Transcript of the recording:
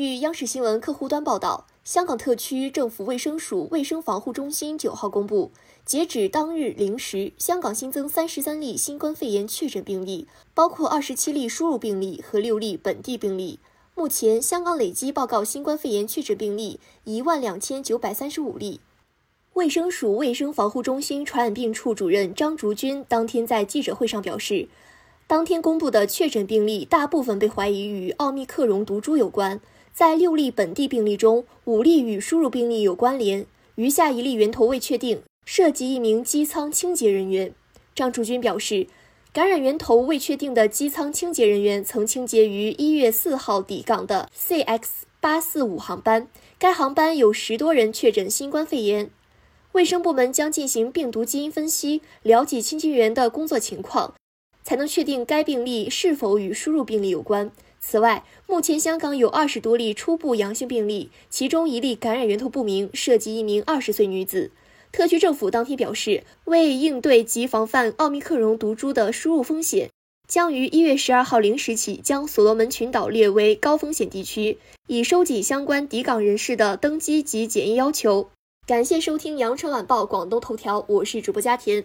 据央视新闻客户端报道，香港特区政府卫生署卫生防护中心九号公布，截止当日零时，香港新增三十三例新冠肺炎确诊病例，包括二十七例输入病例和六例本地病例。目前，香港累计报告新冠肺炎确诊病例一万两千九百三十五例。卫生署卫生防护中心传染病处主任张竹君当天在记者会上表示，当天公布的确诊病例大部分被怀疑与奥密克戎毒株有关，在六例本地病例中，五例与输入病例有关联，余下一例源头未确定，涉及一名机舱清洁人员。张竹君表示。感染源头未确定的机舱清洁人员曾清洁于一月四号抵港的 CX 八四五航班，该航班有十多人确诊新冠肺炎。卫生部门将进行病毒基因分析，了解清洁员的工作情况，才能确定该病例是否与输入病例有关。此外，目前香港有二十多例初步阳性病例，其中一例感染源头不明，涉及一名二十岁女子。特区政府当天表示，为应对及防范奥密克戎毒株的输入风险，将于一月十二号零时起将所罗门群岛列为高风险地区，以收紧相关抵港人士的登机及检疫要求。感谢收听羊城晚报广东头条，我是主播佳田。